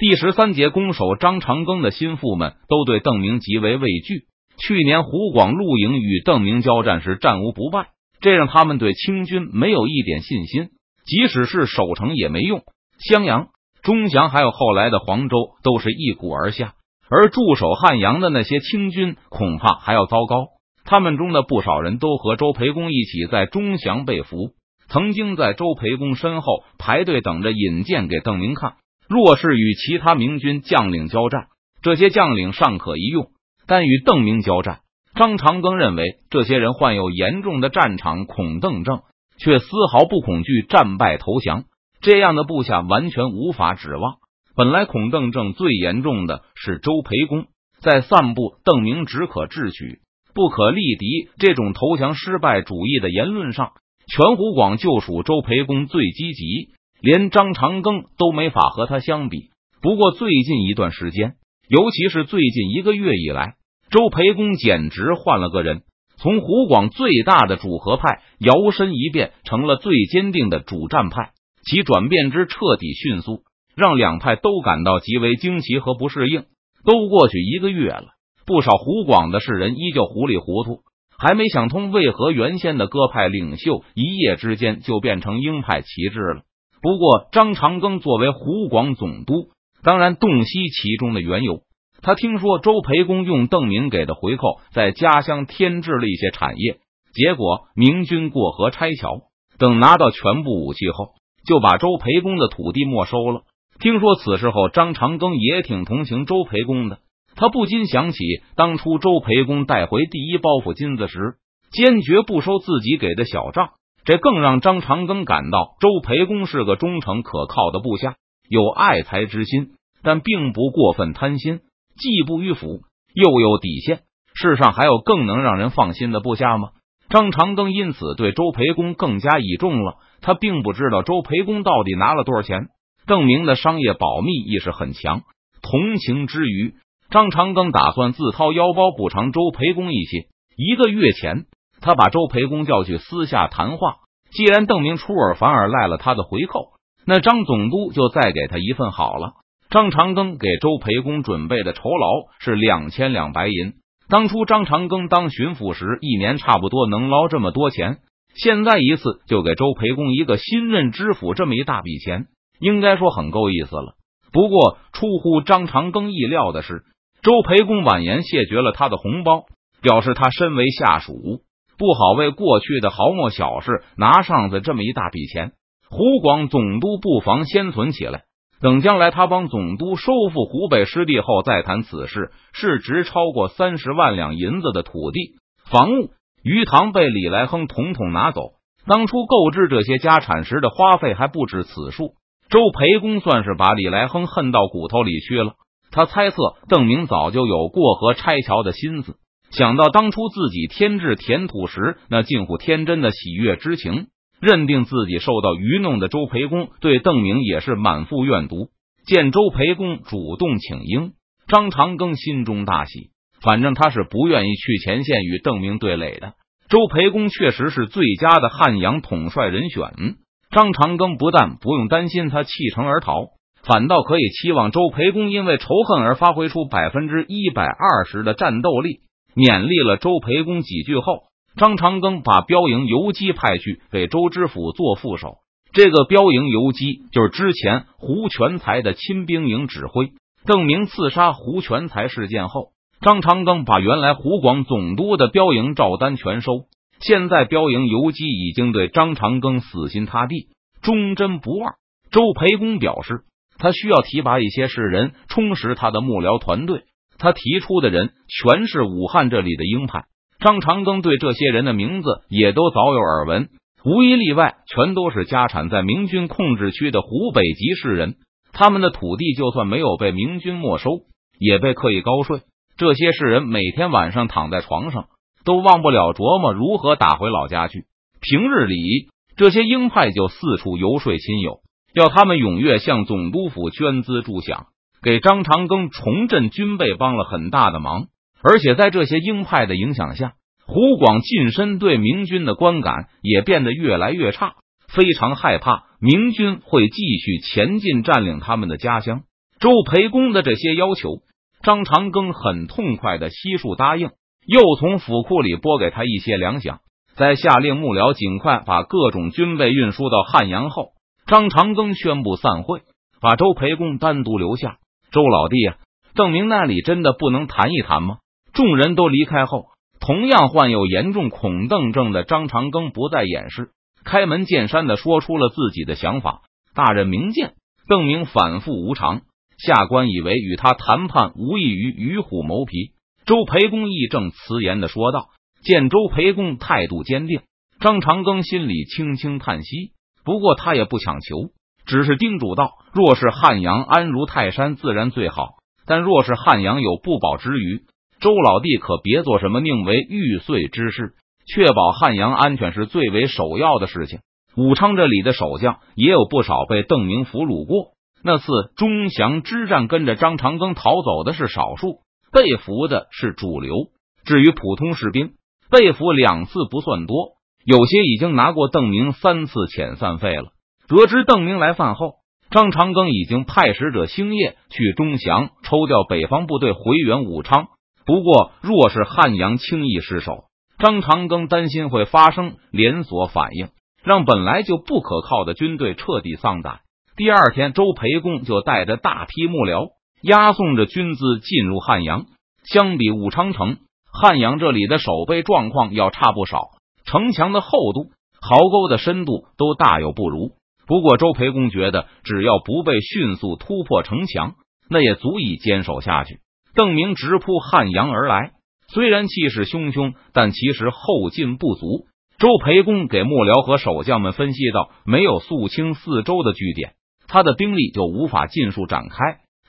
第十三节，攻守张长庚的心腹们都对邓明极为畏惧。去年湖广陆营与邓明交战时战无不败，这让他们对清军没有一点信心。即使是守城也没用。襄阳、钟祥还有后来的黄州都是一鼓而下，而驻守汉阳的那些清军恐怕还要糟糕。他们中的不少人都和周培公一起在钟祥被俘，曾经在周培公身后排队等着引荐给邓明看。若是与其他明军将领交战，这些将领尚可一用。但与邓明交战，张长庚认为这些人患有严重的战场恐邓症，却丝毫不恐惧战败投降。这样的部下完全无法指望。本来恐邓症最严重的是周培公，在散布邓明只可智取，不可力敌这种投降失败主义的言论上，全湖广就属周培公最积极，连张长庚都没法和他相比。不过最近一段时间，尤其是最近一个月以来，周培公简直换了个人，从湖广最大的主和派摇身一变成了最坚定的主战派，其转变之彻底迅速，让两派都感到极为惊奇和不适应。都过去一个月了，不少湖广的士人依旧糊里糊涂，还没想通为何原先的鸽派领袖一夜之间就变成鹰派旗帜了。不过，张长庚作为湖广总督，当然洞悉其中的缘由。他听说周培公用邓明给的回扣在家乡添置了一些产业，结果明军过河拆桥，等拿到全部武器后，就把周培公的土地没收了。听说此事后，张长庚也挺同情周培公的，他不禁想起当初周培公带回第一包袱金子时，坚决不收自己给的小账，这更让张长庚感到周培公是个忠诚可靠的部下，有爱才之心，但并不过分贪心。既不迂腐，又有底线。世上还有更能让人放心的部下吗？张长庚因此对周培公更加倚重了。他并不知道周培公到底拿了多少钱。邓明的商业保密意识很强，同情之余，张长庚打算自掏腰包补偿周培公一些。一个月前，他把周培公叫去私下谈话。既然邓明出尔反尔赖了他的回扣，那张总督就再给他一份好了。张长庚给周培公准备的酬劳是两千两白银。当初张长庚当巡抚时，一年差不多能捞这么多钱。现在一次就给周培公一个新任知府这么一大笔钱，应该说很够意思了。不过出乎张长庚意料的是，周培公婉言谢绝了他的红包，表示他身为下属，不好为过去的毫末小事拿上子这么一大笔钱。湖广总督不妨先存起来。等将来他帮总督收复湖北失地后再谈此事，市值超过三十万两银子的土地、房屋、鱼塘被李来亨统统拿走。当初购置这些家产时的花费还不止此数。周培公算是把李来亨恨到骨头里去了。他猜测邓明早就有过河拆桥的心思，想到当初自己添置田土时那近乎天真的喜悦之情。认定自己受到愚弄的周培公对邓明也是满腹怨毒。见周培公主动请缨，张长庚心中大喜。反正他是不愿意去前线与邓明对垒的。周培公确实是最佳的汉阳统帅人选。张长庚不但不用担心他弃城而逃，反倒可以期望周培公因为仇恨而发挥出百分之一百二十的战斗力。勉励了周培公几句后。张长庚把标营游击派去给周知府做副手。这个标营游击就是之前胡全才的亲兵营指挥。邓明刺杀胡全才事件后，张长庚把原来湖广总督的标营照单全收。现在标营游击已经对张长庚死心塌地，忠贞不二。周培公表示，他需要提拔一些士人充实他的幕僚团队。他提出的人全是武汉这里的鹰派。张长庚对这些人的名字也都早有耳闻，无一例外，全都是家产在明军控制区的湖北籍士人。他们的土地就算没有被明军没收，也被刻意高税。这些士人每天晚上躺在床上，都忘不了琢磨如何打回老家去。平日里，这些鹰派就四处游说亲友，要他们踊跃向总督府捐资助饷，给张长庚重振军备帮了很大的忙。而且在这些鹰派的影响下，湖广近身对明军的观感也变得越来越差，非常害怕明军会继续前进占领他们的家乡。周培公的这些要求，张长庚很痛快的悉数答应，又从府库里拨给他一些粮饷，在下令幕僚尽快把各种军备运输到汉阳后，张长庚宣布散会，把周培公单独留下。周老弟啊，邓明那里真的不能谈一谈吗？众人都离开后，同样患有严重恐邓症的张长庚不再掩饰，开门见山的说出了自己的想法。大人明鉴，邓明反复无常。下官以为与他谈判无异于与虎谋皮。周培公义正辞严的说道。见周培公态度坚定，张长庚心里轻轻叹息。不过他也不强求，只是叮嘱道：若是汉阳安如泰山，自然最好；但若是汉阳有不保之余，周老弟可别做什么宁为玉碎之事。确保汉阳安全是最为首要的事情。武昌这里的守将也有不少被邓明俘虏过。那次钟祥之战，跟着张长庚逃走的是少数，被俘的是主流。至于普通士兵，被俘两次不算多，有些已经拿过邓明三次遣散费了。得知邓明来犯后，张长庚已经派使者星夜去钟祥抽调北方部队回援武昌。不过，若是汉阳轻易失守，张长庚担心会发生连锁反应，让本来就不可靠的军队彻底丧胆。第二天，周培公就带着大批幕僚押送着军资进入汉阳。相比武昌城，汉阳这里的守备状况要差不少，城墙的厚度、壕沟的深度都大有不如。不过，周培公觉得，只要不被迅速突破城墙，那也足以坚守下去。邓明直扑汉阳而来，虽然气势汹汹，但其实后劲不足。周培公给幕僚和守将们分析道：“没有肃清四周的据点。”他的兵力就无法尽数展开，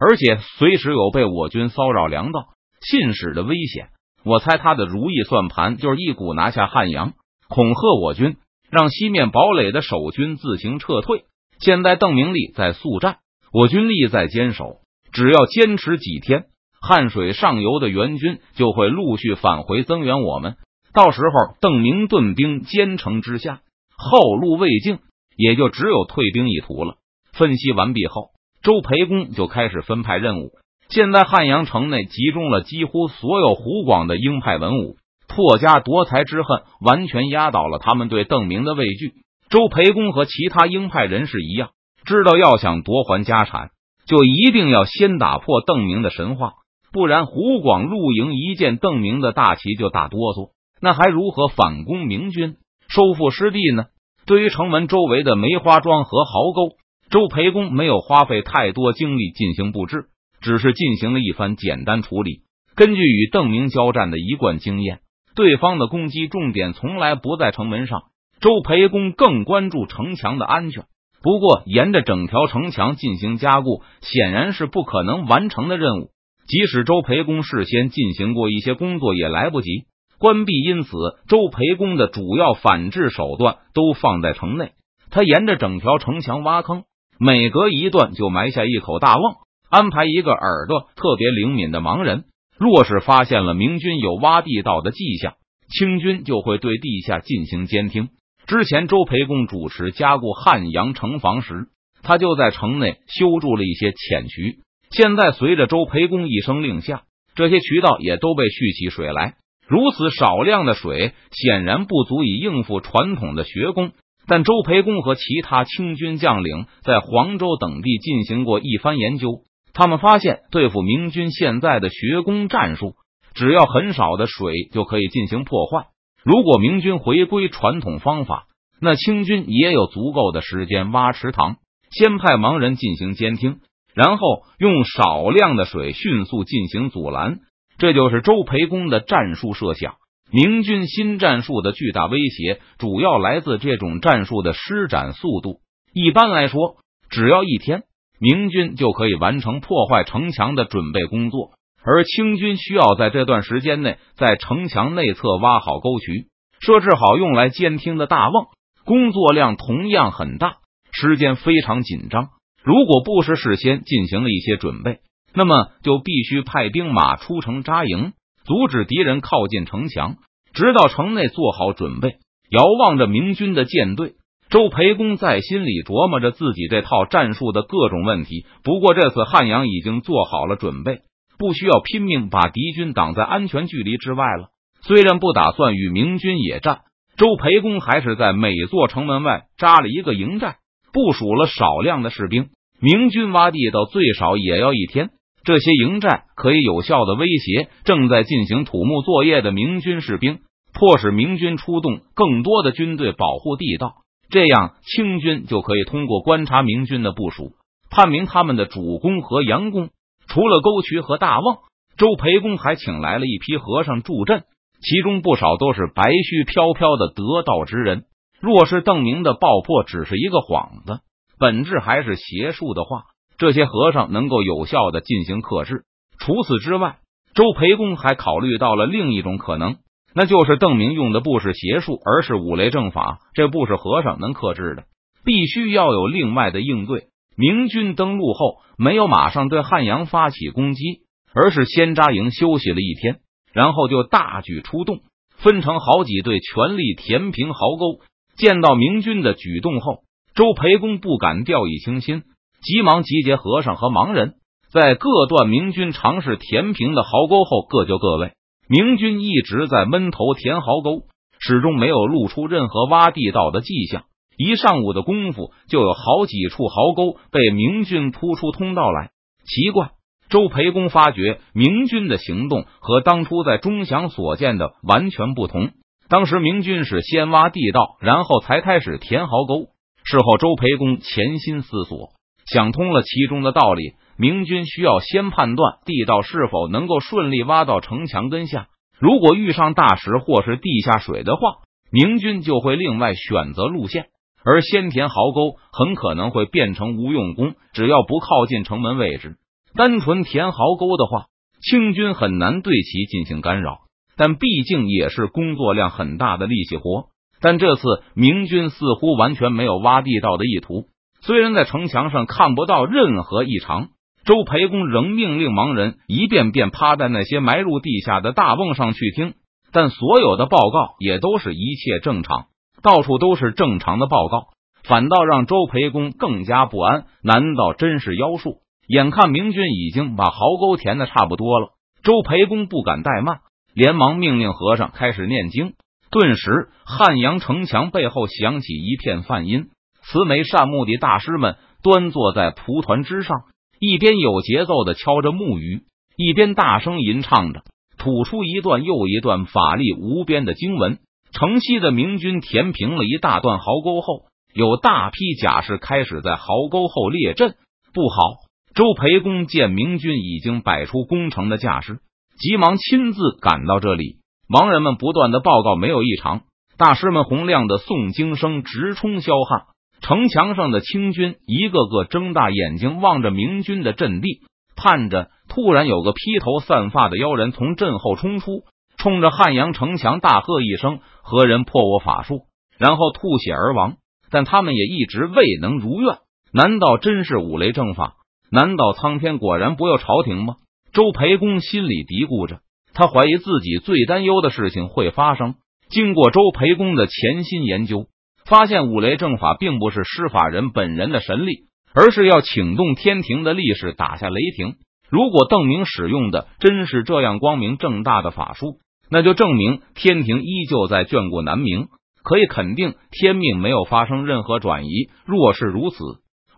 而且随时有被我军骚扰粮道、信使的危险。我猜他的如意算盘就是一股拿下汉阳，恐吓我军，让西面堡垒的守军自行撤退。现在邓明利在速战，我军力在坚守，只要坚持几天，汉水上游的援军就会陆续返回增援我们。到时候，邓明顿兵坚城之下，后路未尽，也就只有退兵一途了。分析完毕后，周培公就开始分派任务。现在汉阳城内集中了几乎所有湖广的鹰派文武，破家夺财之恨完全压倒了他们对邓明的畏惧。周培公和其他鹰派人士一样，知道要想夺还家产，就一定要先打破邓明的神话，不然湖广陆营一见邓明的大旗就大哆嗦，那还如何反攻明军、收复失地呢？对于城门周围的梅花庄和壕沟。周培公没有花费太多精力进行布置，只是进行了一番简单处理。根据与邓明交战的一贯经验，对方的攻击重点从来不在城门上，周培公更关注城墙的安全。不过，沿着整条城墙进行加固，显然是不可能完成的任务。即使周培公事先进行过一些工作，也来不及关闭。因此，周培公的主要反制手段都放在城内，他沿着整条城墙挖坑。每隔一段就埋下一口大瓮，安排一个耳朵特别灵敏的盲人。若是发现了明军有挖地道的迹象，清军就会对地下进行监听。之前周培公主持加固汉阳城防时，他就在城内修筑了一些浅渠。现在随着周培公一声令下，这些渠道也都被蓄起水来。如此少量的水，显然不足以应付传统的学工。但周培公和其他清军将领在黄州等地进行过一番研究，他们发现对付明军现在的学工战术，只要很少的水就可以进行破坏。如果明军回归传统方法，那清军也有足够的时间挖池塘，先派盲人进行监听，然后用少量的水迅速进行阻拦。这就是周培公的战术设想。明军新战术的巨大威胁，主要来自这种战术的施展速度。一般来说，只要一天，明军就可以完成破坏城墙的准备工作，而清军需要在这段时间内在城墙内侧挖好沟渠，设置好用来监听的大瓮，工作量同样很大，时间非常紧张。如果不是事先进行了一些准备，那么就必须派兵马出城扎营。阻止敌人靠近城墙，直到城内做好准备，遥望着明军的舰队。周培公在心里琢磨着自己这套战术的各种问题。不过这次汉阳已经做好了准备，不需要拼命把敌军挡在安全距离之外了。虽然不打算与明军野战，周培公还是在每座城门外扎了一个营寨，部署了少量的士兵。明军挖地道最少也要一天，这些营寨可以有效的威胁正在进行土木作业的明军士兵，迫使明军出动更多的军队保护地道。这样，清军就可以通过观察明军的部署，判明他们的主攻和佯攻。除了沟渠和大望，周培公还请来了一批和尚助阵，其中不少都是白须飘飘的得道之人。若是邓明的爆破只是一个幌子，本质还是邪术的话，这些和尚能够有效的进行克制。除此之外，周培公还考虑到了另一种可能。那就是邓明用的不是邪术，而是五雷正法。这不是和尚能克制的，必须要有另外的应对。明军登陆后，没有马上对汉阳发起攻击，而是先扎营休息了一天，然后就大举出动，分成好几队，全力填平壕沟。见到明军的举动后，周培公不敢掉以轻心，急忙集结和尚和盲人，在各段明军尝试填平的壕沟后，各就各位。明军一直在闷头填壕沟，始终没有露出任何挖地道的迹象。一上午的功夫，就有好几处壕沟被明军突出通道来。奇怪，周培公发觉明军的行动和当初在钟祥所见的完全不同。当时明军是先挖地道，然后才开始填壕沟。事后，周培公潜心思索，想通了其中的道理。明军需要先判断地道是否能够顺利挖到城墙根下。如果遇上大石或是地下水的话，明军就会另外选择路线，而先填壕沟很可能会变成无用功。只要不靠近城门位置，单纯填壕沟的话，清军很难对其进行干扰。但毕竟也是工作量很大的力气活。但这次明军似乎完全没有挖地道的意图，虽然在城墙上看不到任何异常。周培公仍命令盲人一遍遍趴在那些埋入地下的大瓮上去听，但所有的报告也都是一切正常，到处都是正常的报告，反倒让周培公更加不安。难道真是妖术？眼看明军已经把壕沟填的差不多了，周培公不敢怠慢，连忙命令和尚开始念经。顿时，汉阳城墙背后响起一片梵音，慈眉善目的大师们端坐在蒲团之上。一边有节奏的敲着木鱼，一边大声吟唱着，吐出一段又一段法力无边的经文。城西的明军填平了一大段壕沟后，有大批甲士开始在壕沟后列阵。不好！周培公见明军已经摆出攻城的架势，急忙亲自赶到这里。盲人们不断的报告没有异常，大师们洪亮的诵经声直冲霄汉。城墙上的清军一个个睁大眼睛望着明军的阵地，盼着突然有个披头散发的妖人从阵后冲出，冲着汉阳城墙大喝一声：“何人破我法术？”然后吐血而亡。但他们也一直未能如愿。难道真是五雷正法？难道苍天果然不要朝廷吗？周培公心里嘀咕着，他怀疑自己最担忧的事情会发生。经过周培公的潜心研究。发现五雷正法并不是施法人本人的神力，而是要请动天庭的力士打下雷霆。如果邓明使用的真是这样光明正大的法术，那就证明天庭依旧在眷顾南明，可以肯定天命没有发生任何转移。若是如此，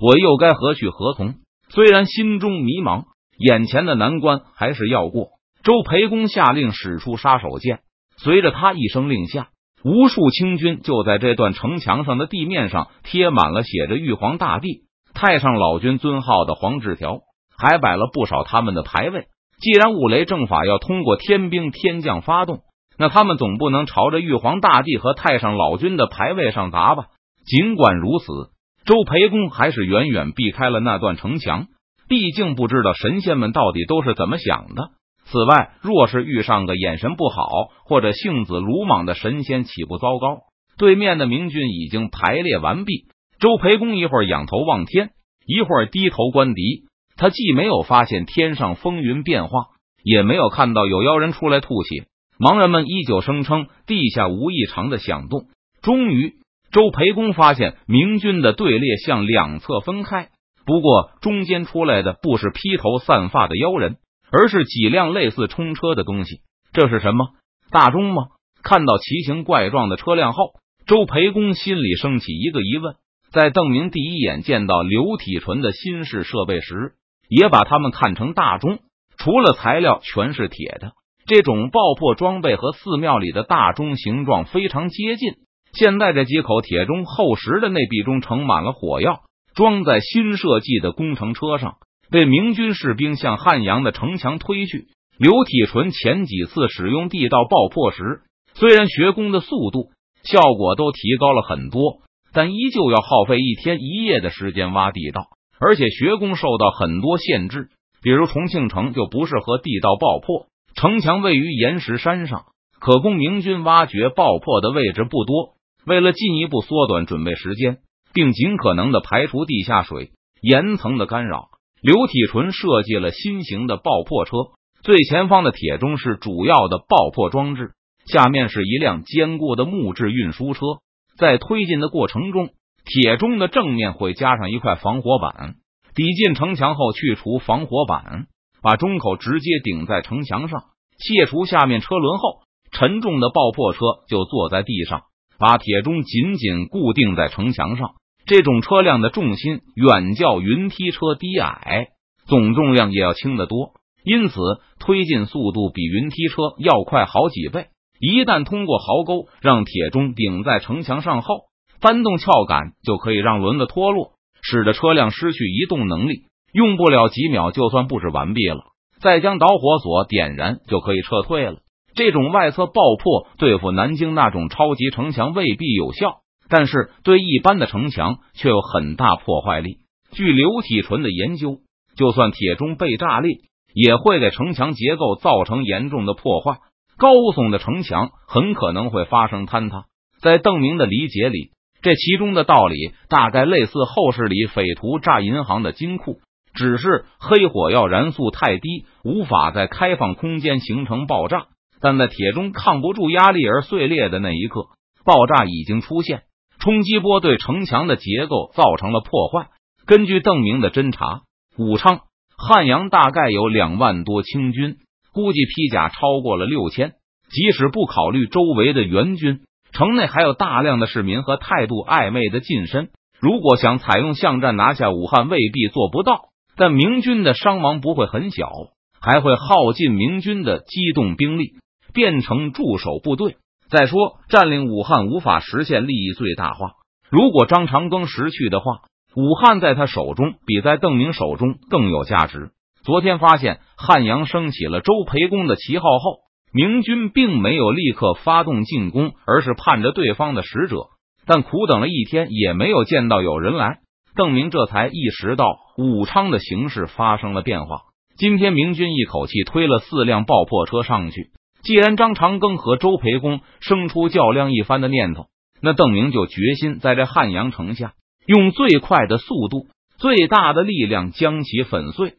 我又该何去何从？虽然心中迷茫，眼前的难关还是要过。周培公下令使出杀手锏，随着他一声令下。无数清军就在这段城墙上的地面上贴满了写着“玉皇大帝、太上老君尊号”的黄纸条，还摆了不少他们的牌位。既然五雷正法要通过天兵天将发动，那他们总不能朝着玉皇大帝和太上老君的牌位上砸吧？尽管如此，周培公还是远远避开了那段城墙，毕竟不知道神仙们到底都是怎么想的。此外，若是遇上个眼神不好或者性子鲁莽的神仙，岂不糟糕？对面的明军已经排列完毕。周培公一会儿仰头望天，一会儿低头观敌。他既没有发现天上风云变化，也没有看到有妖人出来吐血。盲人们依旧声称地下无异常的响动。终于，周培公发现明军的队列向两侧分开，不过中间出来的不是披头散发的妖人，而是几辆类似冲车的东西。这是什么？大钟吗？看到奇形怪状的车辆后，周培公心里升起一个疑问：在邓明第一眼见到刘体纯的新式设备时，也把他们看成大钟，除了材料全是铁的。这种爆破装备和寺庙里的大钟形状非常接近。现在这几口铁钟厚实的内壁中盛满了火药，装在新设计的工程车上，被明军士兵向汉阳的城墙推去。刘体纯前几次使用地道爆破时，虽然学工的速度效果都提高了很多，但依旧要耗费一天一夜的时间挖地道，而且学工受到很多限制，比如重庆城就不适合地道爆破。城墙位于岩石山上，可供明军挖掘爆破的位置不多。为了进一步缩短准备时间，并尽可能的排除地下水岩层的干扰，刘体纯设计了新型的爆破车。最前方的铁钟是主要的爆破装置，下面是一辆坚固的木质运输车。在推进的过程中，铁钟的正面会加上一块防火板，抵进城墙后去除防火板。把钟口直接顶在城墙上，卸除下面车轮后，沉重的爆破车就坐在地上，把铁钟紧紧固定在城墙上。这种车辆的重心远较云梯车低矮，总重量也要轻得多，因此推进速度比云梯车要快好几倍。一旦通过壕沟，让铁钟顶在城墙上后，翻动撬杆就可以让轮子脱落，使得车辆失去移动能力。用不了几秒，就算布置完毕了，再将导火索点燃就可以撤退了。这种外侧爆破对付南京那种超级城墙未必有效，但是对一般的城墙却有很大破坏力。据刘体纯的研究，就算铁钟被炸裂，也会给城墙结构造成严重的破坏。高耸的城墙很可能会发生坍塌。在邓明的理解里，这其中的道理大概类似后世里匪徒炸银行的金库。只是黑火药燃速太低，无法在开放空间形成爆炸。但在铁钟抗不住压力而碎裂的那一刻，爆炸已经出现，冲击波对城墙的结构造成了破坏。根据邓明的侦查，武昌、汉阳大概有两万多清军，估计披甲超过了六千。即使不考虑周围的援军，城内还有大量的市民和态度暧昧的近身。如果想采用巷战拿下武汉，未必做不到。但明军的伤亡不会很小，还会耗尽明军的机动兵力，变成驻守部队。再说，占领武汉无法实现利益最大化。如果张长庚识趣的话，武汉在他手中比在邓明手中更有价值。昨天发现汉阳升起了周培公的旗号后，明军并没有立刻发动进攻，而是盼着对方的使者。但苦等了一天，也没有见到有人来。邓明这才意识到武昌的形势发生了变化。今天明军一口气推了四辆爆破车上去，既然张长庚和周培公生出较量一番的念头，那邓明就决心在这汉阳城下用最快的速度、最大的力量将其粉碎。